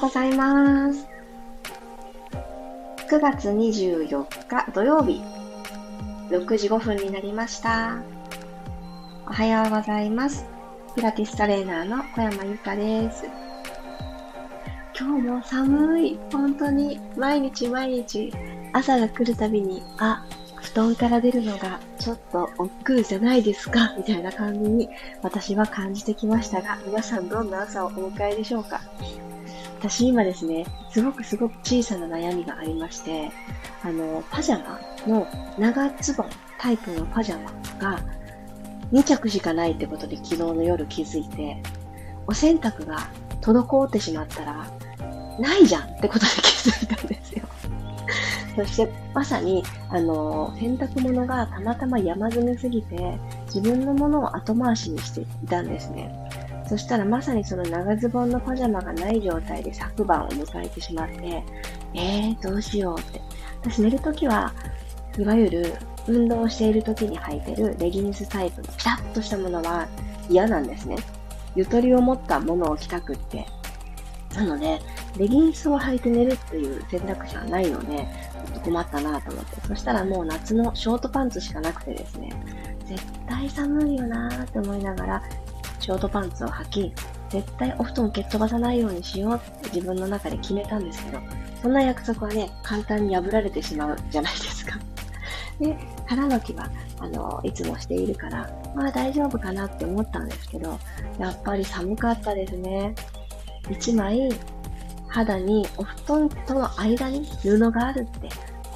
ございます。9月24日土曜日、6時5分になりました。おはようございます。ピラティストレーナーの小山由かです。今日も寒い。本当に毎日毎日朝が来るたびに、あ、布団から出るのがちょっと億劫じゃないですかみたいな感じに私は感じてきましたが、皆さんどんな朝をお迎えでしょうか私今ですね、すごくすごく小さな悩みがありまして、あの、パジャマの長ズボンタイプのパジャマが2着しかないってことで昨日の夜気づいて、お洗濯が滞ってしまったら、ないじゃんってことで気づいたんですよ。そして、まさに、あの、洗濯物がたまたま山積みすぎて、自分のものを後回しにしていたんですね。そしたらまさにその長ズボンのパジャマがない状態で昨晩を迎えてしまって、えー、どうしようって。私寝るときは、いわゆる運動している時に履いてるレギンスタイプのピタッとしたものは嫌なんですね。ゆとりを持ったものを着たくって。なので、レギンスを履いて寝るっていう選択肢はないので、ちょっと困ったなと思って。そしたらもう夏のショートパンツしかなくてですね、絶対寒いよなーって思いながら、ショートパンツを履き、絶対お布団蹴っ飛ばさないようにしようって自分の中で決めたんですけど、そんな約束はね、簡単に破られてしまうじゃないですか。で、腹巻きは、あの、いつもしているから、まあ大丈夫かなって思ったんですけど、やっぱり寒かったですね。一枚、肌にお布団との間に布があるって、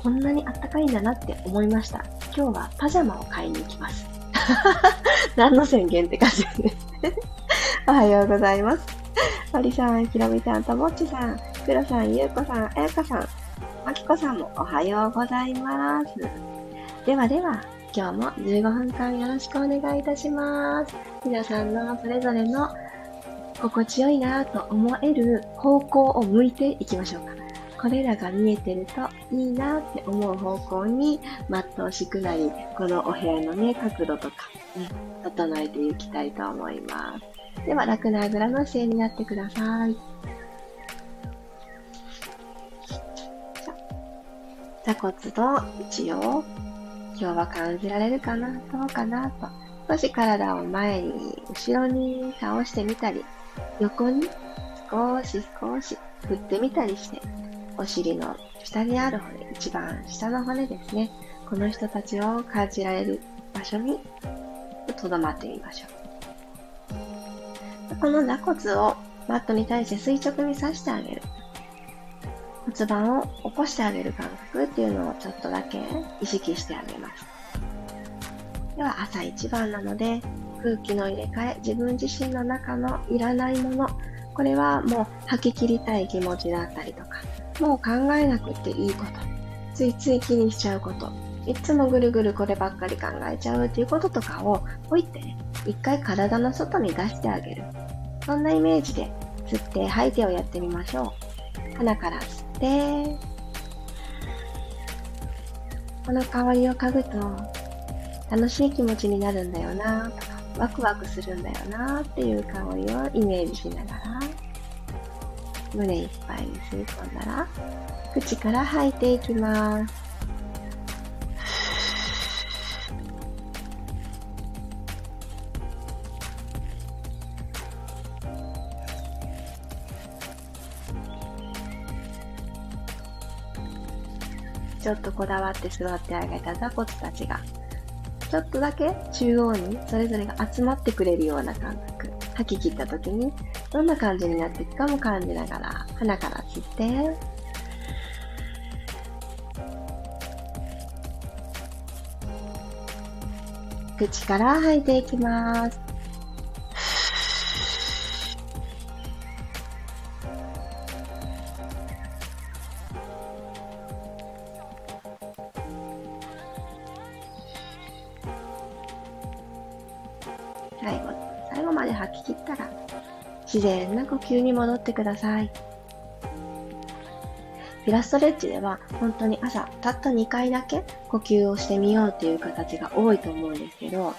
こんなにあったかいんだなって思いました。今日はパジャマを買いに行きます。何の宣言って感じですね おはようございます。マリさん、ひろみさん、ともっちさん、くろさん、ゆうこさん、えやかさん、まきこさんもおはようございます。ではでは、今日も15分間よろしくお願いいたします。皆さんのそれぞれの心地よいなと思える方向を向いていきましょうか。これらが見えてるといいなって思う方向に、まっとうしくなり、このお部屋のね、角度とか、ね、整えていきたいと思います。では、楽なあぐらの姿勢になってください。座骨と位置を今日は感じられるかなどうかなと。少し体を前に、後ろに倒してみたり、横に少し少し振ってみたりして、お尻の下にある骨、一番下の骨ですね。この人たちを感じられる場所にとどまってみましょう。この座骨をマットに対して垂直に刺してあげる。骨盤を起こしてあげる感覚っていうのをちょっとだけ意識してあげます。では朝一番なので空気の入れ替え、自分自身の中のいらないもの、これはもう吐き切りたい気持ちだったりとか、もう考えなくていいこと、ついつい気にしちゃうこと、いつもぐるぐるこればっかり考えちゃうっていうこととかを置いてね、一回体の外に出してあげる。そんなイメージで吸って吐いてをやってみましょう。鼻から吸って、この香りを嗅ぐと楽しい気持ちになるんだよなとか、ワクワクするんだよなっていう香りをイメージしながら、胸いっぱいに吸い込んだら、口から吐いていきます。ちょっとこだわって座ってあげた座骨たちがちょっとだけ中央にそれぞれが集まってくれるような感覚。吐き切った時にどんな感じになっていくかも感じながら鼻から吸って、口から吐いていきます。最後、後まで吐き切ったら、自然な呼吸に戻ってください。ピラストレッチでは本当に朝たった2回だけ呼吸をしてみようっていう形が多いと思うんですけど、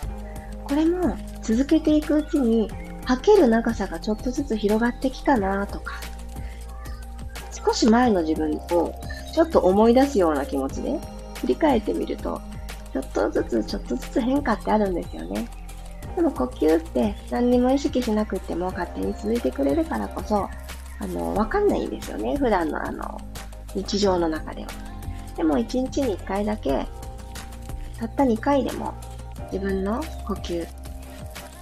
これも続けていくうちに吐ける長さがちょっとずつ広がってきたなとか、少し前の自分をちょっと思い出すような気持ちで振り返ってみると、ちょっとずつちょっとずつ変化ってあるんですよね。でも呼吸って何にも意識しなくても勝手に続いてくれるからこそ、あの、わかんないんですよね。普段のあの、日常の中では。でも1日に1回だけ、たった2回でも自分の呼吸、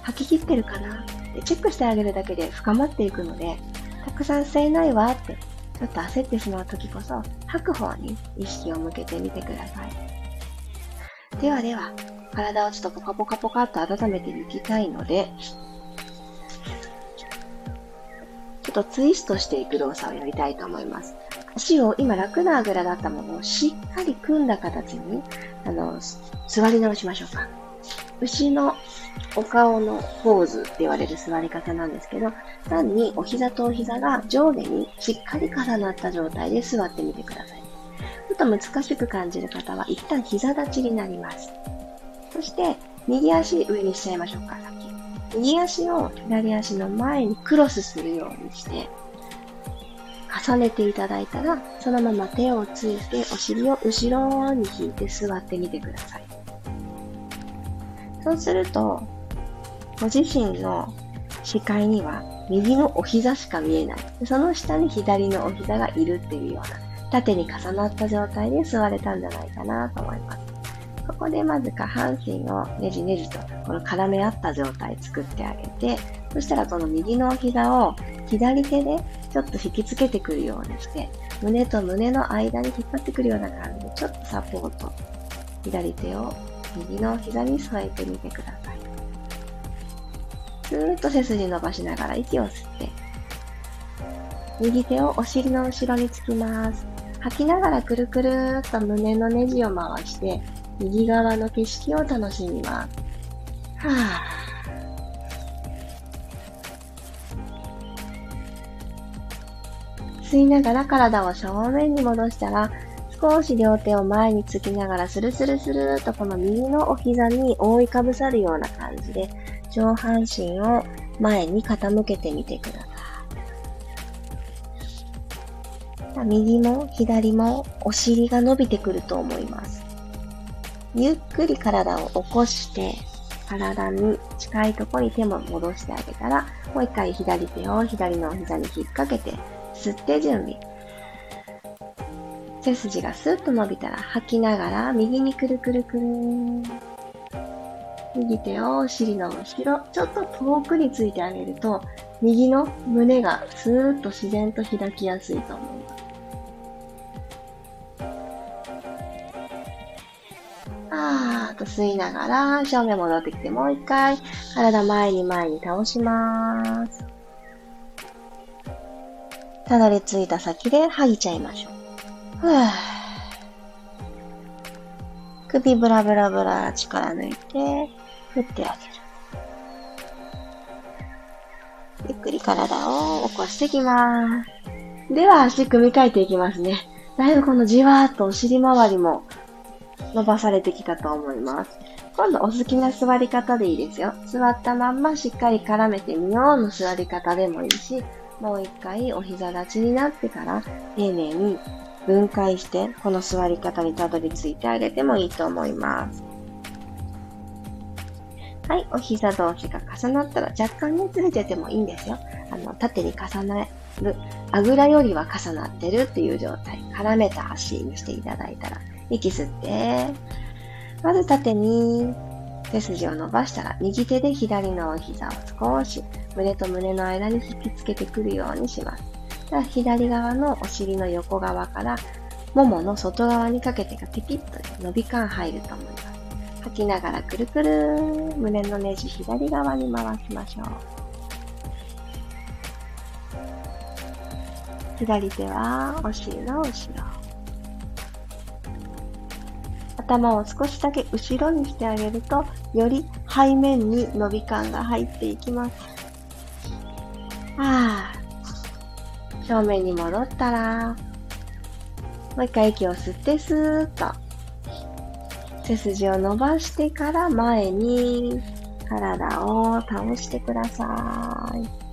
吐き切ってるかなってチェックしてあげるだけで深まっていくので、たくさん吸えないわってちょっと焦ってしまう時こそ吐く方に意識を向けてみてください。ではでは、体をちょっとポカポカポカっと温めていきたいので、ちょっとツイストしていく動作をやりたいと思います。足を今楽なあぐらだったものをしっかり組んだ形に、あの、座り直しましょうか。牛のお顔のポーズって言われる座り方なんですけど、単にお膝とお膝が上下にしっかり重なった状態で座ってみてください。ちょっと難しく感じる方は一旦膝立ちになります。そして、右足上にしちゃいましょうか、先。右足を左足の前にクロスするようにして、重ねていただいたら、そのまま手をついてお尻を後ろに引いて座ってみてください。そうすると、ご自身の視界には右のお膝しか見えない。その下に左のお膝がいるっていうような、縦に重なった状態で座れたんじゃないかなと思います。ここでまず下半身をねじねじとこの絡め合った状態作ってあげて、そしたらこの右の膝を左手でちょっと引きつけてくるようにして、胸と胸の間に引っ張ってくるような感じで、ちょっとサポート。左手を右の膝に添えてみてください。ずーっと背筋伸ばしながら息を吸って、右手をお尻の後ろにつきます。吐きながらくるくるっと胸のネジを回して、右側の景色を楽しみます。はぁ。吸いながら体を正面に戻したら、少し両手を前につきながらスルスルスルとこの右のお膝に覆いかぶさるような感じで、上半身を前に傾けてみてください。右も左もお尻が伸びてくると思います。ゆっくり体を起こして、体に近いところに手も戻してあげたら、もう一回左手を左の膝に引っ掛けて、吸って準備。背筋がスッと伸びたら吐きながら右にくるくるくる。右手をお尻の後ろ、ちょっと遠くについてあげると、右の胸がスーッと自然と開きやすいと思います。と吸いながら、正面戻ってきて、もう一回、体前に前に倒します。たどり着いた先で吐いちゃいましょう。ふぅ。首ブラブラブラ力抜いて、振ってあげる。ゆっくり体を起こしていきます。では足組み替えていきますね。だいぶこのじわーっとお尻周りも伸ばされてきたと思います。今度お好きな座り方でいいですよ。座ったまんましっかり絡めてみようの座り方でもいいし、もう一回お膝立ちになってから丁寧に分解してこの座り方にたどり着いてあげてもいいと思います。はい、お膝同士が重なったら若干ねずれててもいいんですよ。あの、縦に重なる、あぐらよりは重なってるっていう状態、絡めた足にしていただいたら息吸って、まず縦に背筋を伸ばしたら、右手で左のお膝を少し胸と胸の間に引きつけてくるようにします。左側のお尻の横側からももの外側にかけてがピピッと伸び感入ると思います。吐きながらくるくる胸のネジ左側に回しましょう。左手はお尻の後ろ。頭を少しだけ後ろにしてあげると、より背面に伸び感が入っていきます。ああ。正面に戻ったら、もう一回息を吸ってスーッと。背筋を伸ばしてから前に体を倒してください。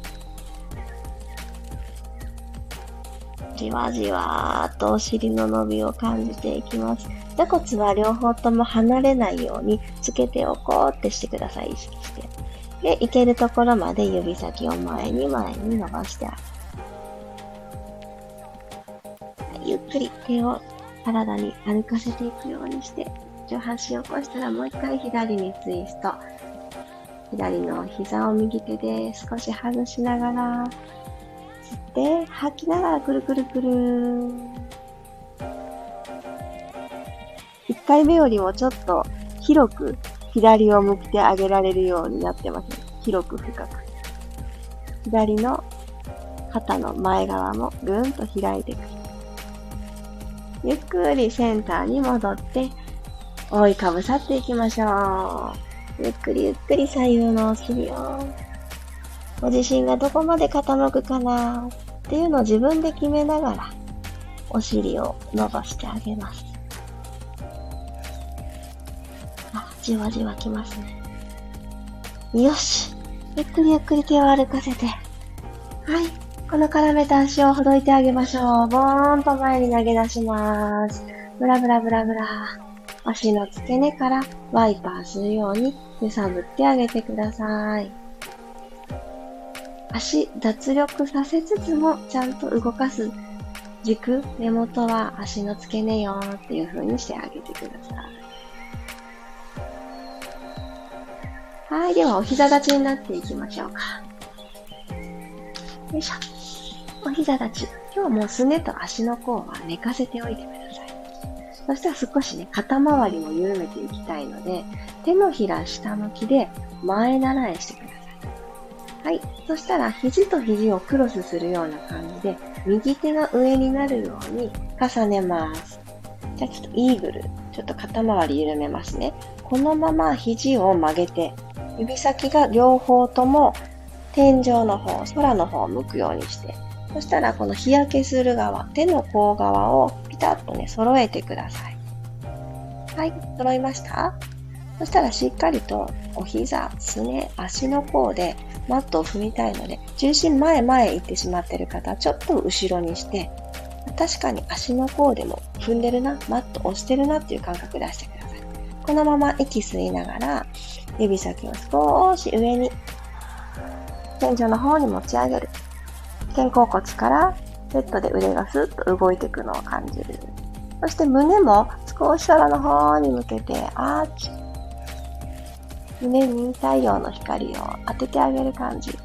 じわじわっとお尻の伸びを感じていきます。座骨は両方とも離れないようにつけておこうってしてください。意識して。で、いけるところまで指先を前に前に伸ばしてあげる。ゆっくり手を体に歩かせていくようにして、上半身を起こしたらもう一回左にツイスト。左の膝を右手で少し外しながら、吸って吐きながらくるくるくる。1回目よりもちょっと広く左を向いてあげられるようになってます。広く深く。左の肩の前側もぐんと開いてくる。ゆっくりセンターに戻って、覆いかぶさっていきましょう。ゆっくりゆっくり左右のお尻を。ご自身がどこまで傾くかなっていうのを自分で決めながら、お尻を伸ばしてあげます。じわじわきますね。よし。ゆっくりゆっくり手を歩かせて。はい。この絡めた足をほどいてあげましょう。ボーンと前に投げ出します。ブラブラブラブラ。足の付け根からワイパーするように揺さぶってあげてください。足脱力させつつもちゃんと動かす軸、根元は足の付け根よっていう風にしてあげてください。はい。では、お膝立ちになっていきましょうか。よいしょ。お膝立ち。今日はもうすねと足の甲は寝かせておいてください。そしたら少しね、肩周りも緩めていきたいので、手のひら下向きで前習いしてください。はい。そしたら肘と肘をクロスするような感じで、右手が上になるように重ねます。じゃあちょっとイーグル。ちょっと肩周り緩めますね。このまま肘を曲げて、指先が両方とも天井の方、空の方を向くようにして、そしたらこの日焼けする側、手の甲側をピタッとね、揃えてください。はい、揃いましたそしたらしっかりとお膝、すね、足の甲でマットを踏みたいので、重心前前行ってしまってる方、ちょっと後ろにして、確かに足の甲でも踏んでるな、マット押してるなっていう感覚出してください。このまま息吸いながら、指先を少し上に、天井の方に持ち上げる。肩甲骨からセットで腕がスッと動いていくのを感じる。そして胸も少し空の方に向けてアーチ。胸に太陽の光を当ててあげる感じ。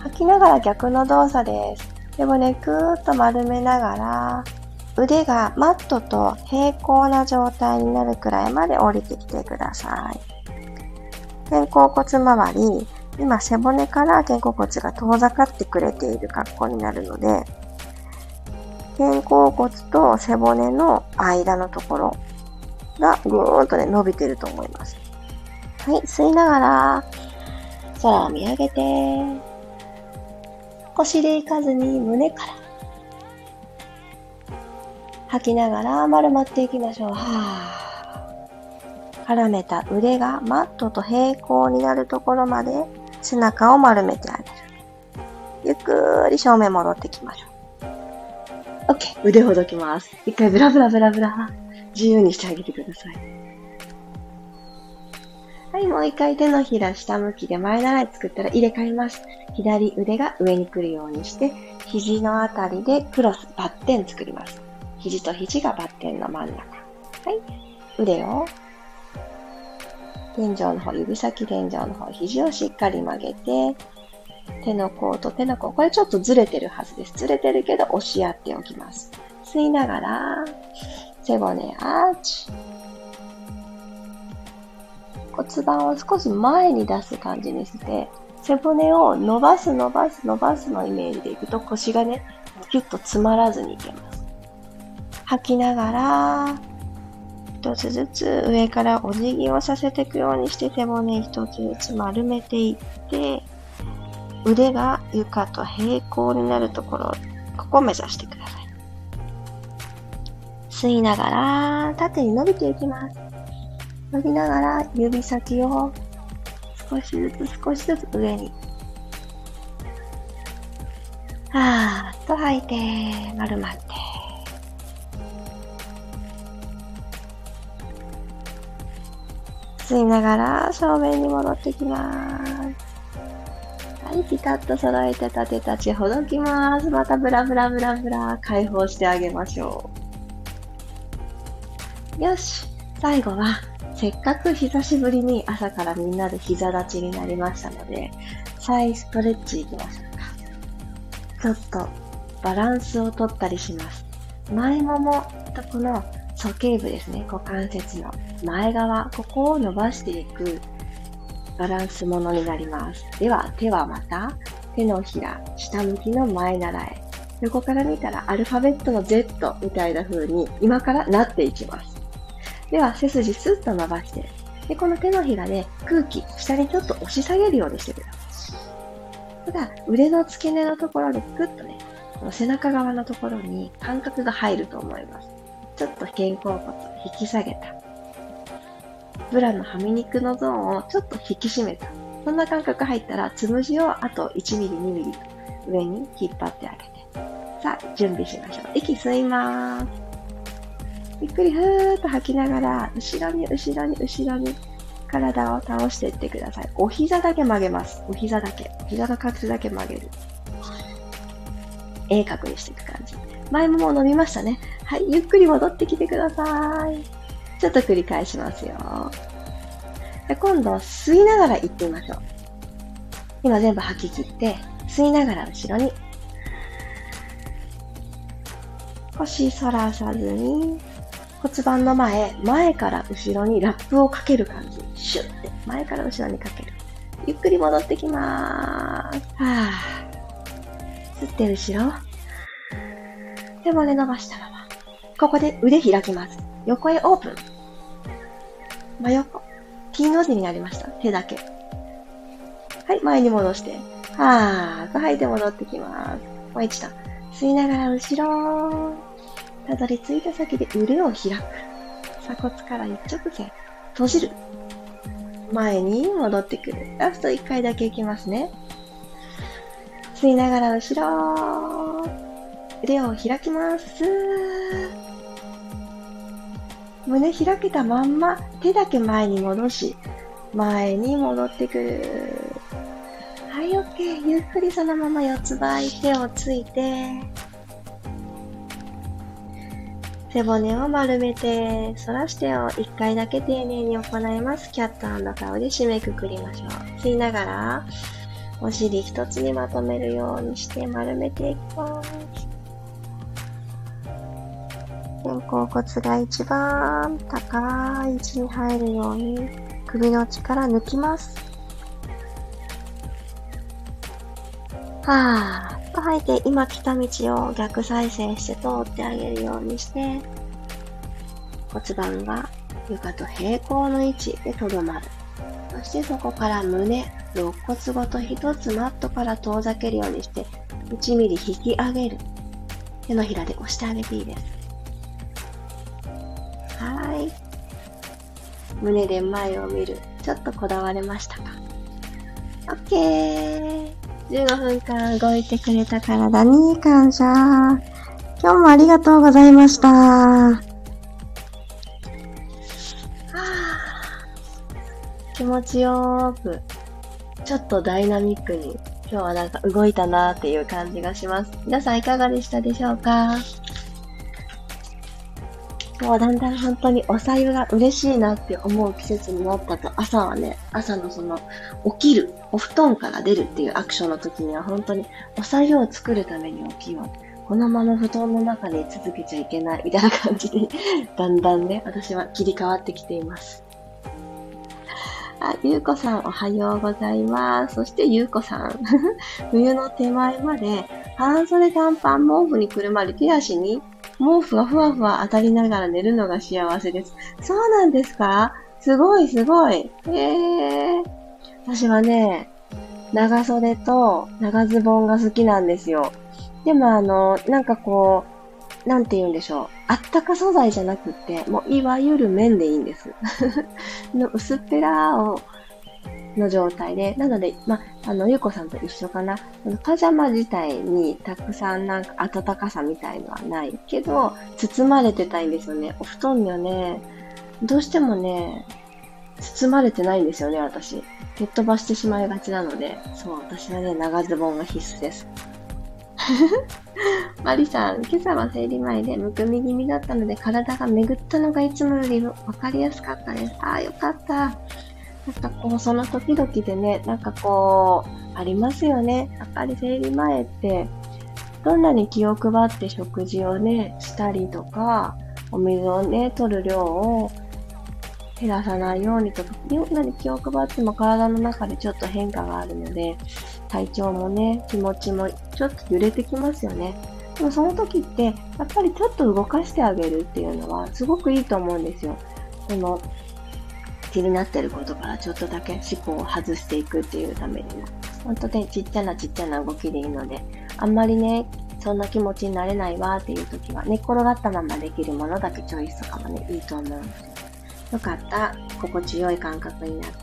吐きながら逆の動作です。背骨くーっと丸めながら、腕がマットと平行な状態になるくらいまで降りてきてください。肩甲骨周り、今背骨から肩甲骨が遠ざかってくれている格好になるので、肩甲骨と背骨の間のところがぐーんとね、伸びてると思います。はい、吸いながら、空を見上げて、腰でいかずに胸から。吐きながら丸まっていきましょう。はぁ。絡めた腕がマットと平行になるところまで背中を丸めてあげる。ゆっくり正面戻ってきましょう。OK。腕ほどきます。一回ブラブラブラブラ。自由にしてあげてください。はい、もう一回手のひら下向きで前習い作ったら入れ替えます。左腕が上に来るようにして、肘のあたりでクロス、バッテン作ります。肘と肘がバッテンの真ん中。はい。腕を天井の方、指先天井の方、肘をしっかり曲げて、手の甲と手の甲、これちょっとずれてるはずです。ずれてるけど押し合っておきます。吸いながら、背骨アーチ。骨盤を少し前に出す感じにして、背骨を伸ばす伸ばす伸ばすのイメージでいくと腰がね、キュッと詰まらずにいけます。吐きながら、一つずつ上からお辞儀をさせていくようにして背骨一つずつ丸めていって、腕が床と平行になるところ、ここを目指してください。吸いながら縦に伸びていきます。伸びながら指先を少しずつ少しずつ上に。はーっと吐いて、丸まって。吸いながら正面に戻ってきます。はい、ピタッと揃えて立て立ちほどきます。またブラブラブラブラ解放してあげましょう。よし、最後はせっかく久しぶりに朝からみんなで膝立ちになりましたので、再ストレッチいきましょうか。ちょっとバランスをとったりします。前ももとこの鼠径部ですね、股関節の前側、ここを伸ばしていくバランスものになります。では、手はまた手のひら、下向きの前習え。横から見たらアルファベットの Z みたいな風に今からなっていきます。では、背筋スッと伸ばして、で、この手のひらで空気、下にちょっと押し下げるようにしてください。ただ、腕の付け根のところでグッとね、背中側のところに感覚が入ると思います。ちょっと肩甲骨を引き下げた。ブラのはみ肉のゾーンをちょっと引き締めた。そんな感覚入ったら、つむじをあと1ミリ、2ミリ上に引っ張ってあげて。さあ、準備しましょう。息吸います。ゆっくりふーっと吐きながら、後ろに後ろに後ろに体を倒していってください。お膝だけ曲げます。お膝だけ。お膝の角度だけ曲げる。鋭角にしていく感じ。前ももう伸びましたね。はい、ゆっくり戻ってきてください。ちょっと繰り返しますよ。で今度は吸いながら行ってみましょう。今全部吐き切って、吸いながら後ろに。腰反らさずに、骨盤の前、前から後ろにラップをかける感じ。シュッて、前から後ろにかける。ゆっくり戻ってきまーす。はぁ。吸って後ろ。手骨伸ばしたまま。ここで腕開きます。横へオープン。真横。T の字になりました。手だけ。はい、前に戻して。はーと吐いて戻ってきます。もう一度。吸いながら後ろ。たどり着いた先で腕を開く。鎖骨から一直線。閉じる。前に戻ってくる。ラスト1回だけいきますね。吸いながら後ろ。腕を開きます。胸開けたまんま手だけ前に戻し、前に戻ってくる。はい、OK。ゆっくりそのまま四つ倍手をついて、背骨を丸めて、反らしてを一回だけ丁寧に行います。キャットカウで締めくくりましょう。吸いながら、お尻一つにまとめるようにして丸めていきます。肩甲骨が一番高い位置に入るように首の力抜きます。はぁ。と吐いて、今来た道を逆再生して通ってあげるようにして、骨盤が床と平行の位置でとどまる。そしてそこから胸、肋骨ごと一つマットから遠ざけるようにして、1ミリ引き上げる。手のひらで押してあげていいです。胸で前を見る。ちょっとこだわれましたか ?OK! 15分間動いてくれた体に感謝。今日もありがとうございました。気持ちよーく、ちょっとダイナミックに、今日はなんか動いたなーっていう感じがします。皆さんいかがでしたでしょうか？もうだんだん本当におさゆが嬉しいなって思う季節になったと、朝はね、朝のその、起きる、お布団から出るっていうアクションの時には本当におさゆを作るために起きよう。このまま布団の中に続けちゃいけないみたいな感じで、だんだんね、私は切り替わってきています。あ、ゆうこさんおはようございます。そしてゆうこさん。冬の手前まで、半袖短パン毛布にくるまり手足に毛布がふわふわ当たりながら寝るのが幸せです。そうなんですか？すごいすごい。へえ。私はね、長袖と長ズボンが好きなんですよ。でもあの、なんかこう、なんて言うんでしょう。あったか素材じゃなくって、もういわゆる綿でいいんです。の薄っぺらをの状態で、なので、まあ、あの、ゆうこさんと一緒かな。パジャマ自体にたくさんなんか暖かさみたいのはないけど、包まれてたいんですよね。お布団にはね、どうしてもね、包まれてないんですよね、私。蹴っ飛ばしてしまいがちなので、そう、私はね、長ズボンが必須です。マリさん、今朝は生理前でむくみ気味だったので体が巡ったのがいつもより分かりやすかったです。ああ、よかった。なんかこう、その時々でね、なんかこう、ありますよね。やっぱり生理前って、どんなに気を配って食事をね、したりとか、お水をね、取る量を減らさないようにとか、どんなに気を配っても体の中でちょっと変化があるので、体調もね、気持ちもちょっと揺れてきますよね。でもその時って、やっぱりちょっと動かしてあげるっていうのはすごくいいと思うんですよ。その気になってることからちょっとだけ思考を外していくっていうためにも。本当ね、ちっちゃなちっちゃな動きでいいので、あんまりね、そんな気持ちになれないわっていう時は、寝っ転がったままできるものだけチョイスとかもね、いいと思うよ。よかった。心地よい感覚になって。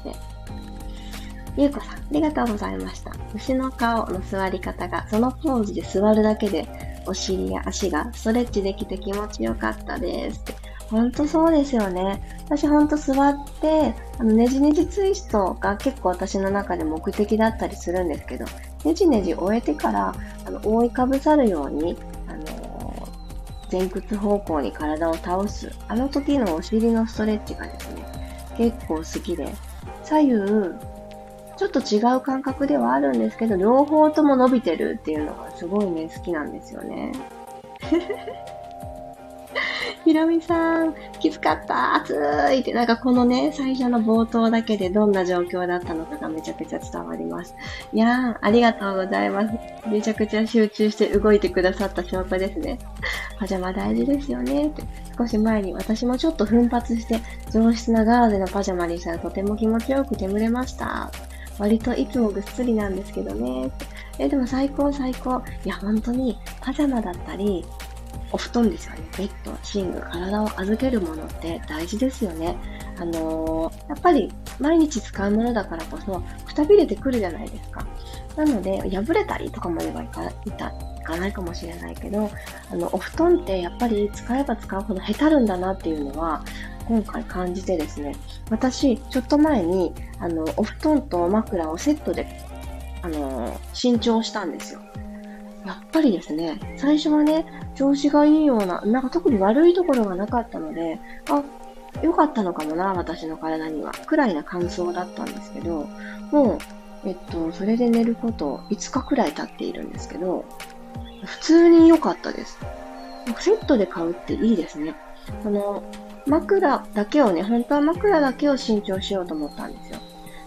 ゆうこさん、ありがとうございました。牛の顔の座り方が、そのポーズで座るだけで、お尻や足がストレッチできて気持ちよかったです。ほんとそうですよね。私ほんと座って、あのねじねじツイストが結構私の中で目的だったりするんですけど、ねじねじ終えてから、あの、覆いかぶさるように、あのー、前屈方向に体を倒す。あの時のお尻のストレッチがですね、結構好きで、左右、ちょっと違う感覚ではあるんですけど、両方とも伸びてるっていうのがすごいね、好きなんですよね。ひろみさん、きつかった、暑いって、なんかこのね、最初の冒頭だけでどんな状況だったのかがめちゃくちゃ伝わります。いやー、ありがとうございます。めちゃくちゃ集中して動いてくださった証拠ですね。パジャマ大事ですよねって。少し前に私もちょっと奮発して上質なガーゼのパジャマにしたらとても気持ちよく眠れました。割といつもぐっすりなんですけどね。え、でも最高最高。いや、本当にパジャマだったり、お布団ですよね。ベッド、寝具、体を預けるものって大事ですよね。あのー、やっぱり毎日使うものだからこそ、くたびれてくるじゃないですか。なので、破れたりとかまではいかいたいかないかもしれないけど、あの、お布団ってやっぱり使えば使うほどへたるんだなっていうのは、今回感じてですね、私、ちょっと前に、あの、お布団と枕をセットで、あの、新調したんですよ。やっぱりですね、最初はね、調子がいいような、なんか特に悪いところがなかったので、あ、良かったのかもな、私の体には。くらいな感想だったんですけど、もう、えっと、それで寝ること5日くらい経っているんですけど、普通に良かったです。セットで買うっていいですね。この、枕だけをね、本当は枕だけを新調しようと思ったんですよ。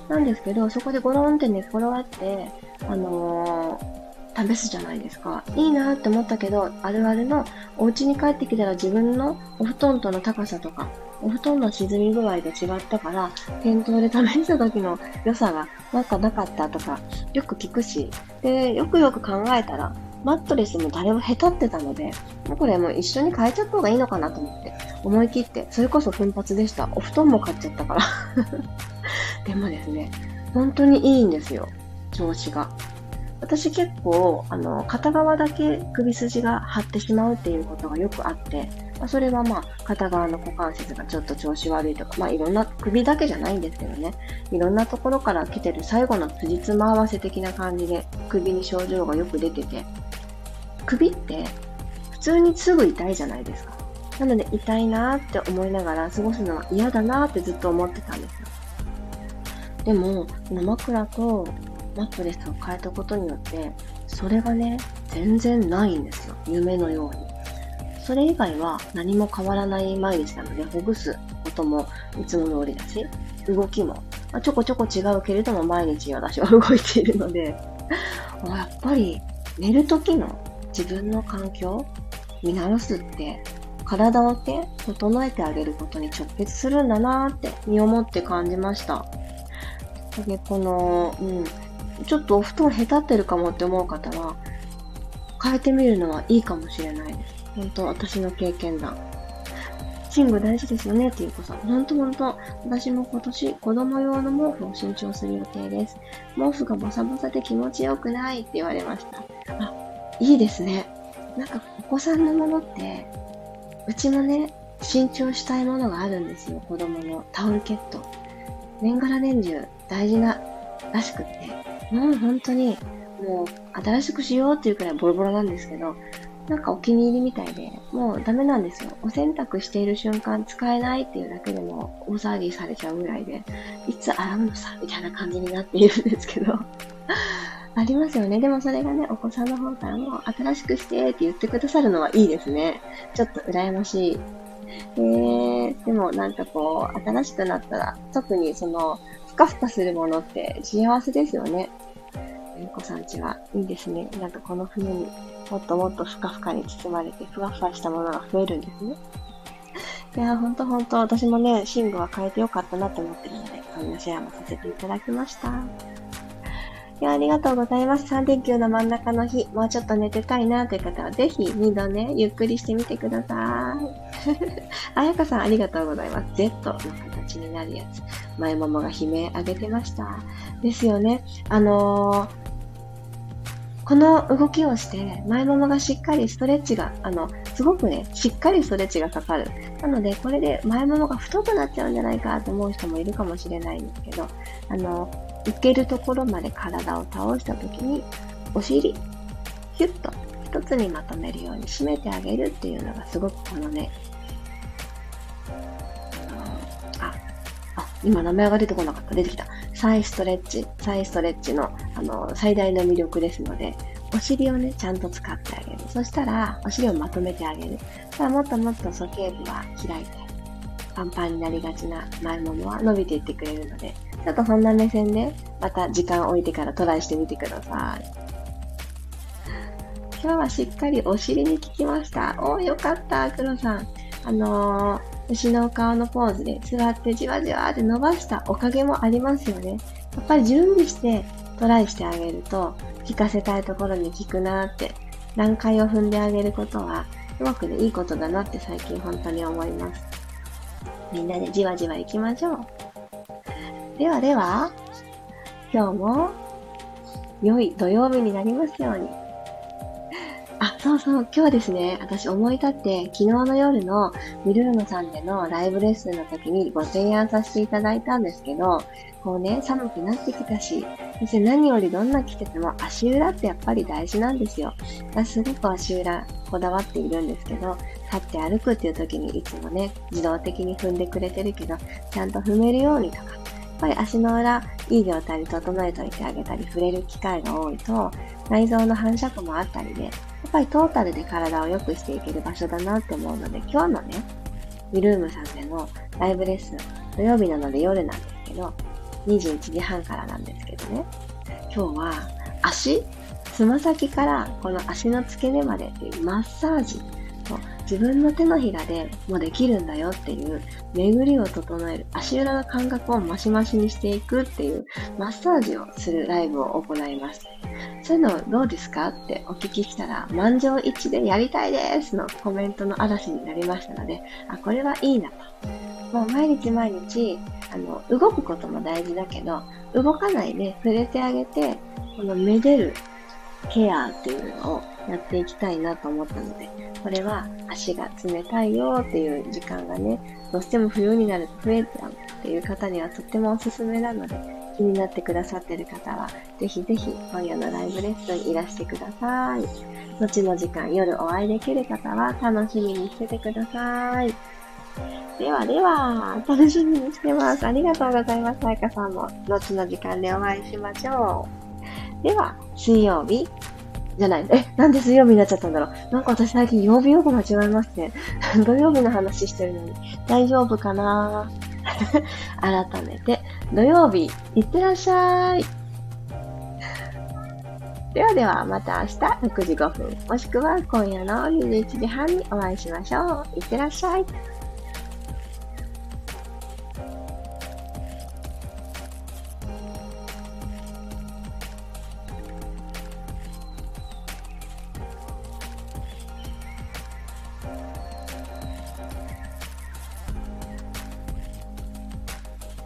なんですけど、そこでゴロンって寝転がって、あのー、試すじゃないですか。いいなって思ったけど、あるあるのお家に帰ってきたら自分のお布団との高さとか、お布団の沈み具合で違ったから、店頭で試した時の良さがなんかなかったとか、よく聞くし、で、よくよく考えたら、マットレスも誰もへたってたので、もうこれもう一緒に変えちゃった方がいいのかなと思って、思い切って、それこそ奮発でした。お布団も買っちゃったから でもですね、本当にいいんですよ、調子が。私結構、あの、片側だけ首筋が張ってしまうっていうことがよくあって、まあ、それはまあ、片側の股関節がちょっと調子悪いとか、まあ、いろんな、首だけじゃないんですけどね、いろんなところから来てる最後の辻褄合わせ的な感じで、首に症状がよく出てて、首って普通にすぐ痛いじゃないですか。なので痛いなーって思いながら過ごすのは嫌だなーってずっと思ってたんですよ。でも、枕とマットレスを変えたことによって、それがね、全然ないんですよ。夢のように。それ以外は何も変わらない毎日なので、ほぐすこともいつも通りだし、動きも、まあ、ちょこちょこ違うけれども毎日私は 動いているので、やっぱり寝る時の自分の環境見直すって体をね、整えてあげることに直結するんだなーって身をもって感じました。で、この、うん、ちょっとお布団へたってるかもって思う方は、変えてみるのはいいかもしれないです。本当私の経験談。寝具大事ですよねっていう子さん。ほんとほんと。私も今年子供用の毛布を新調する予定です。毛布がボサボサで気持ちよくないって言われました。あ、いいですね。なんかお子さんのものって、うちもね、新調したいものがあるんですよ。子供のタオルケット。年がら年中大事ならしくって。もう本当に、もう新しくしようっていうくらいボロボロなんですけど、なんかお気に入りみたいで、もうダメなんですよ。お洗濯している瞬間使えないっていうだけでも大騒ぎされちゃうぐらいで、いつ洗うのさ、みたいな感じになっているんですけど。ありますよね。でもそれがね、お子さんの方からも新しくしてって言ってくださるのはいいですね。ちょっと羨ましい。えー、でもなんかこう、新しくなったら、特にその、ふかふかするものって幸せですよね。ゆうこさんちはいいですね。なんかこの冬にもっともっとふかふかに包まれて、ふわふわしたものが増えるんですね。いやー、ほんとほんと、私もね、寝具は変えてよかったなと思ってるので、こんなシェアもさせていただきました。いや、ありがとうございます。3連休の真ん中の日、もうちょっと寝てたいなという方は、ぜひ2度ね、ゆっくりしてみてください。あやかさん、ありがとうございます。Z の形になるやつ。前ももが悲鳴あげてました。ですよね。あのーこの動きをして、前ももがしっかりストレッチが、あの、すごくね、しっかりストレッチがかかる。なので、これで前ももが太くなっちゃうんじゃないかと思う人もいるかもしれないんですけど、あの、いけるところまで体を倒したときに、お尻、ヒュッと一つにまとめるように締めてあげるっていうのがすごくこのね、あ、あ、今名前が出てこなかった。出てきた。サイストレッチ、サイストレッチの、あの、最大の魅力ですので、お尻をね、ちゃんと使ってあげる。そしたら、お尻をまとめてあげる。ただもっともっと鼠径部は開いて、パンパンになりがちな前ももは伸びていってくれるので、ちょっとそんな目線で、また時間を置いてからトライしてみてください。今日はしっかりお尻に効きました。おー、よかった、黒さん。あのー牛の顔のポーズで座ってじわじわって伸ばしたおかげもありますよね。やっぱり準備してトライしてあげると、効かせたいところに効くなって、段階を踏んであげることは、すごくね、いいことだなって最近本当に思います。みんなでじわじわ行きましょう。ではでは、今日も良い土曜日になりますように。あ、そうそう、今日はですね、私思い立って、昨日の夜のミルームさんでのライブレッスンの時にご提案させていただいたんですけど、こうね、寒くなってきたし、そして何よりどんな着てても足裏ってやっぱり大事なんですよ。私すごく足裏こだわっているんですけど、立って歩くっていう時にいつもね、自動的に踏んでくれてるけど、ちゃんと踏めるようにとか、ぱり足の裏、いい状態に整えておいてあげたり、触れる機会が多いと、内臓の反射区もあったりで、やっぱりトータルで体を良くしていける場所だなって思うので、今日のね、ウィルームさんでのライブレッスン、土曜日なので夜なんですけど、21時半からなんですけどね、今日は足、つま先からこの足の付け根までっていうマッサージと自分の手のひらでもできるんだよっていう巡りを整える足裏の感覚をマシマシにしていくっていうマッサージをするライブを行います。そういうのどうですかってお聞きしたら、満場一致でやりたいですのコメントの嵐になりましたので、あ、これはいいなと。もう毎日毎日、あの、動くことも大事だけど、動かないで触れてあげて、このめでるケアっていうのをやっていきたいなと思ったので、これは足が冷たいよっていう時間がね、どうしても冬になると増えちゃうっていう方にはとってもおすすめなので、気になってくださってる方は、ぜひぜひ今夜のライブレッスンいらしてください。後の時間夜お会いできる方は楽しみにしててください。ではでは、楽しみにしてます。ありがとうございます。さやかさんも、後の時間でお会いしましょう。では、水曜日、じゃない。え、なんで水曜日になっちゃったんだろう。なんか私最近曜日よく間違えますね。土曜日の話してるのに。大丈夫かな？改めて、土曜日、いってらっしゃい。ではでは、また明日6時5分、もしくは今夜の21時半にお会いしましょう。いってらっしゃい。